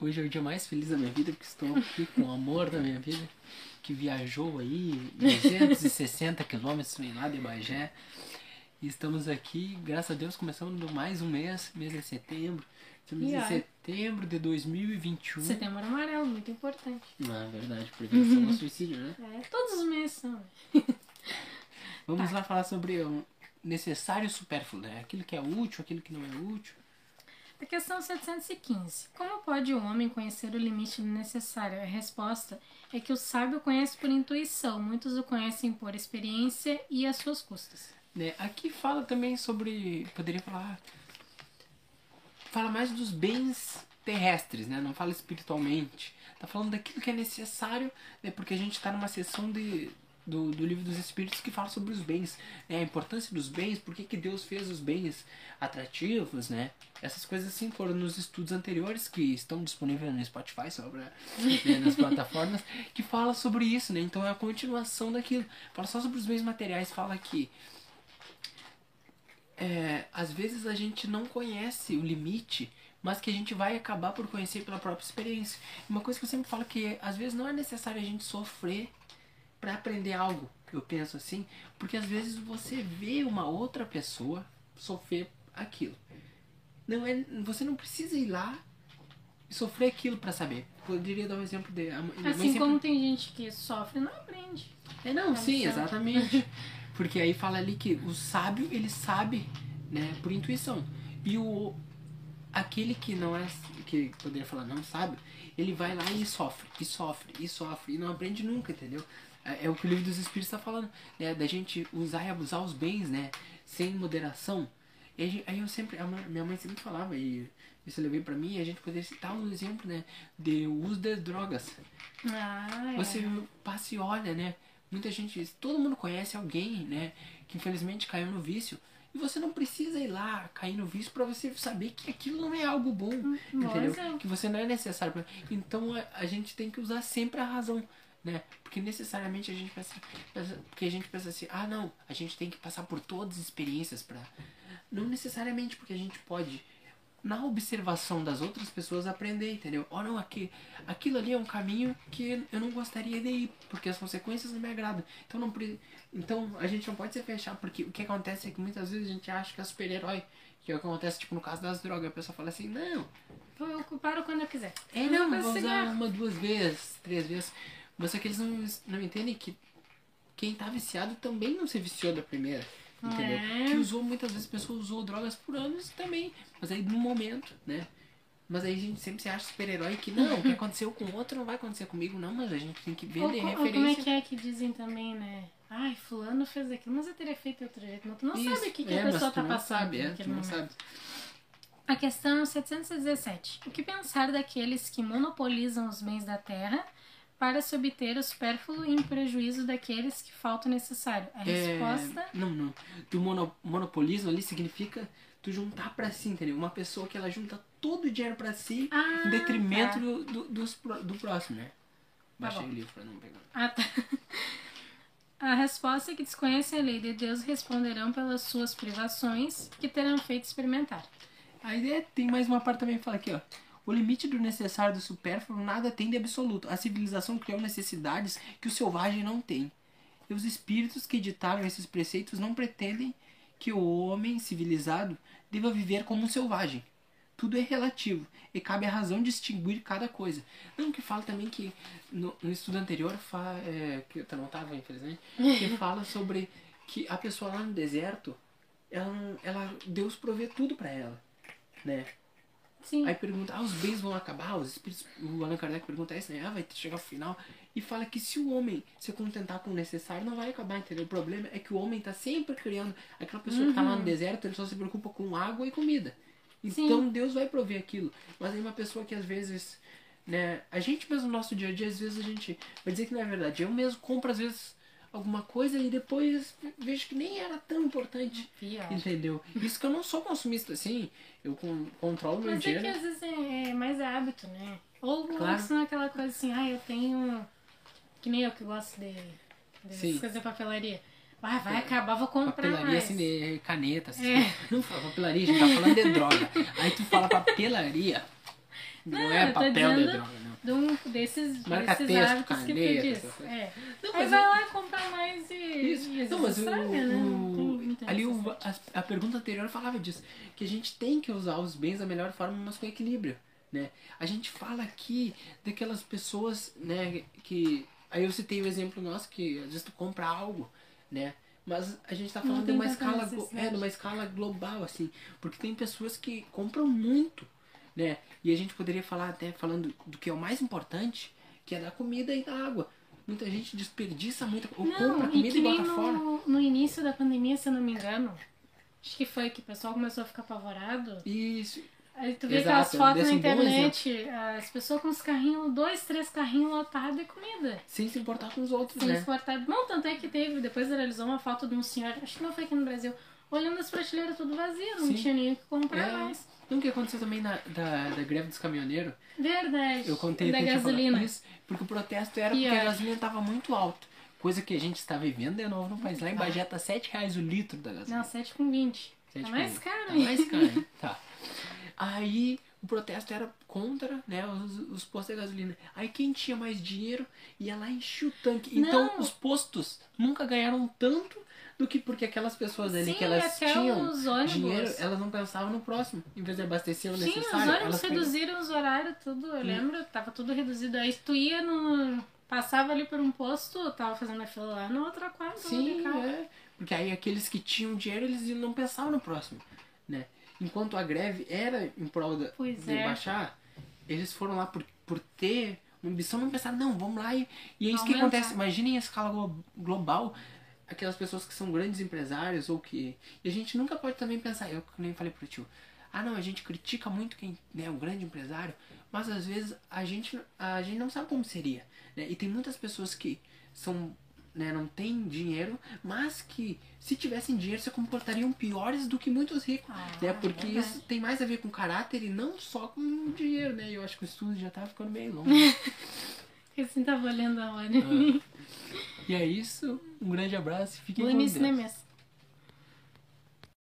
Hoje é o dia mais feliz da minha vida, porque estou aqui com o amor da minha vida, que viajou aí 260 quilômetros, vem lá de Bagé. E estamos aqui, graças a Deus, começando mais um mês, mês de setembro. Estamos em E olha. setembro de 2021. Setembro amarelo, muito importante. Ah, verdade, prevenção ao suicídio, né? É, todos os meses são. Vamos lá falar sobre o necessário e supérfluo, né? Aquilo que é útil, aquilo que não é útil. A questão 715. Como pode o homem conhecer o limite do necessário? A resposta é que o sábio conhece por intuição, muitos o conhecem por experiência e às suas custas. né? Aqui fala também sobre. Poderia falar. Fala mais dos bens terrestres, né? Não fala espiritualmente. Tá falando daquilo que é necessário, né? Porque a gente tá numa sessão de, do, do livro dos Espíritos que fala sobre os bens, né? A importância dos bens, por que, que Deus fez os bens atrativos, né? Essas coisas assim foram nos estudos anteriores que estão disponíveis no Spotify, pra, né, nas plataformas, que fala sobre isso, né? Então é a continuação daquilo. Fala só sobre os bens materiais, fala que é, às vezes a gente não conhece o limite, mas que a gente vai acabar por conhecer pela própria experiência. Uma coisa que eu sempre falo que às vezes não é necessário a gente sofrer para aprender algo. Eu penso assim, porque às vezes você vê uma outra pessoa sofrer aquilo. Não é, você não precisa ir lá e sofrer aquilo para saber. Poderia dar um exemplo de Assim sempre- como tem gente que sofre não aprende. é, não, sim, Então- exatamente. Porque aí fala ali que o sábio, ele sabe, né, por intuição. E o aquele que não é que poderia falar não sabe, ele vai lá e sofre, e sofre, e sofre, e não aprende nunca, entendeu? É, é o que o livro dos espíritos está falando, né, da gente usar e abusar os bens, né, sem moderação. E aí eu sempre, minha mãe sempre falava e isso eu levei pra mim, a gente poderia citar um exemplo, né, de uso de drogas. Ah, é. Você passa e olha, né? Muita gente, todo mundo conhece alguém, né? Que infelizmente caiu no vício. E você não precisa ir lá cair no vício pra você saber que aquilo não é algo bom, bom entendeu? exemplo. Que você não é necessário. Pra... Então a, a gente tem que usar sempre a razão, né? Porque necessariamente a gente pensa, porque a gente pensa assim, ah não, a gente tem que passar por todas as experiências pra. Não necessariamente porque a gente pode na observação das outras pessoas aprender, entendeu? Oh não, aqui, aquilo ali é um caminho que eu não gostaria de ir, porque as consequências não me agradam. Então não então a gente não pode se fechar, porque o que acontece é que muitas vezes a gente acha que é super-herói, que é o que acontece tipo no caso das drogas, a pessoa fala assim: "Não, Eu paro quando eu quiser. é não, Mas vou usar uma, duas vezes, três vezes". Mas é que eles não, não entendem que quem tá viciado também não se viciou da primeira. Entendeu? É. Que usou, muitas vezes, a pessoa usou drogas por anos também. Mas aí no momento, né? Mas aí a gente sempre se acha super-herói que não, o que aconteceu com o outro não vai acontecer comigo, não, mas a gente tem que ver Ou, de co- ou como é referência. que é que dizem também, né? Ai, fulano fez aquilo, mas eu teria feito outro jeito. Não, tu não Isso. sabe o que, que É, a mas pessoa tá passando Sabe, é, tu não momento. sabe. A questão 717. O que pensar daqueles que monopolizam os bens da terra para se obter o supérfluo em prejuízo daqueles que falta o necessário? A resposta É, não, não. Do mono, monopolismo ali significa tu juntar pra si, entendeu? Uma pessoa que ela junta todo o dinheiro pra si Ah, em detrimento tá. do, do, dos do próximo, né? Baixei bom. o livro pra não pegar. Ah, tá. A resposta é que desconhecem a lei de Deus responderão pelas suas privações que terão feito experimentar. A ideia tem mais uma parte também que fala aqui, ó. O limite do necessário e do supérfluo nada tem de absoluto. A civilização criou necessidades que o selvagem não tem. E os espíritos que ditaram esses preceitos não pretendem que o homem civilizado deva viver como um selvagem. Tudo é relativo e cabe à razão distinguir cada coisa. Não que fala também que no, no estudo anterior, fa, é, que eu não estava, infelizmente, que fala sobre que a pessoa lá no deserto, ela, ela Deus provê tudo para ela, né? Sim. Aí pergunta, ah, os bens vão acabar, os espíritos. O Allan Kardec pergunta isso, né? Ah, vai chegar ao final. E fala que se o homem se contentar com o necessário, não vai acabar, entendeu? O problema é que o homem tá sempre criando. Aquela pessoa que tá lá no deserto, ele só se preocupa com água e comida. Então Deus vai prover aquilo. Mas aí uma pessoa que às vezes. Né, a gente mesmo no nosso dia a dia, às vezes a gente vai dizer que não é verdade. Eu mesmo compro, às vezes, alguma coisa e depois vejo que nem era tão importante. Pior. Entendeu? Isso que eu não sou consumista assim. Eu con controlo meu Mas é dinheiro. que às vezes é, é mais hábito, né? Ou Claro. não é aquela coisa assim, ah, eu tenho. Que nem eu que gosto de, de Sim. coisas de papelaria. Ah, vai acabar, vou comprar Papelaria mais. assim de caneta, assim. É. Não fala papelaria, a gente tá falando de droga. Aí tu fala papelaria. Não, Não, é papel de dizendo- droga, não. De um desses, Marca desses texto, hábitos que tu caneta, diz. É. Não, Aí vai eu- lá comprar mais e. Isso. e Não, mas o, né? O- ali o, a, a pergunta anterior falava disso, que a gente tem que usar os bens da melhor forma, mas com equilíbrio, né? A gente fala aqui daquelas pessoas, né, que aí eu citei o exemplo nosso que às vezes tu compra algo, né? Mas a gente tá Não falando de uma escala, é, de uma escala global assim, porque tem pessoas que compram muito, né? E a gente poderia falar até falando do que é o mais importante, que é da comida e da água. Muita gente desperdiça muito, ou compra Não, e comida e nem bota fora. no, no início da pandemia, se eu não me engano, acho que foi que o pessoal começou a ficar apavorado. Isso. Aí tu vê Exato, aquelas fotos na um internet, as pessoas com os carrinhos, dois, três carrinhos lotados de comida. Sem se importar com os outros, Sem né? exportar. Não, tanto é que teve, depois realizou uma foto de um senhor, acho que não foi aqui no Brasil, olhando as prateleiras tudo vazias, não Sim. tinha nem o que comprar É. mais. Não, o que aconteceu também na, da, da greve dos caminhoneiros? Verdade. Eu contei da gasolina. Isso, porque o protesto era Pior. porque a gasolina estava muito alta. Coisa que a gente está vivendo de novo no país. Lá em Bagé tá 7 reais o litro da gasolina. Não, 7 com 20. Sete Tá mais caro, Tá mais caro? Tá. Aí o protesto era contra né, os, os postos de gasolina. Aí quem tinha mais dinheiro ia lá e enchia o tanque. Então Não. os postos nunca ganharam tanto do que porque aquelas pessoas ali Sim, que elas tinham os dinheiro, elas não pensavam no próximo. Em vez de abastecer o Sim, os necessário, ônibus elas pegavam- reduziram os horários, tudo, eu lembro, tava tudo reduzido. Aí tu ia no. Passava ali por um posto, tava fazendo a fila lá na outra quadra de Sim, é. Porque aí aqueles que tinham dinheiro, eles não pensavam no próximo, né? Enquanto a greve era em prol da, Pois de é. baixar, eles foram lá por, por ter uma ambição, não pensaram, não, vamos lá e, e é isso que acontece. Imaginem a escala glo- global, aquelas pessoas que são grandes empresários ou que... E a gente nunca pode também pensar, eu que nem falei pro tio, ah não, a gente critica muito quem né, é um grande empresário, mas às vezes a gente, a gente não sabe como seria. Né? E tem muitas pessoas que são né, não tem dinheiro, mas que se tivessem dinheiro se comportariam piores do que muitos ricos, Ah, né? Porque verdade. isso tem mais a ver com caráter e não só com dinheiro, né? Eu acho que o estudo já tá ficando meio longo. Porque assim tava olhando a hora. Ah. E é isso, um grande abraço e fiquem Boa com Deus. né, mesmo?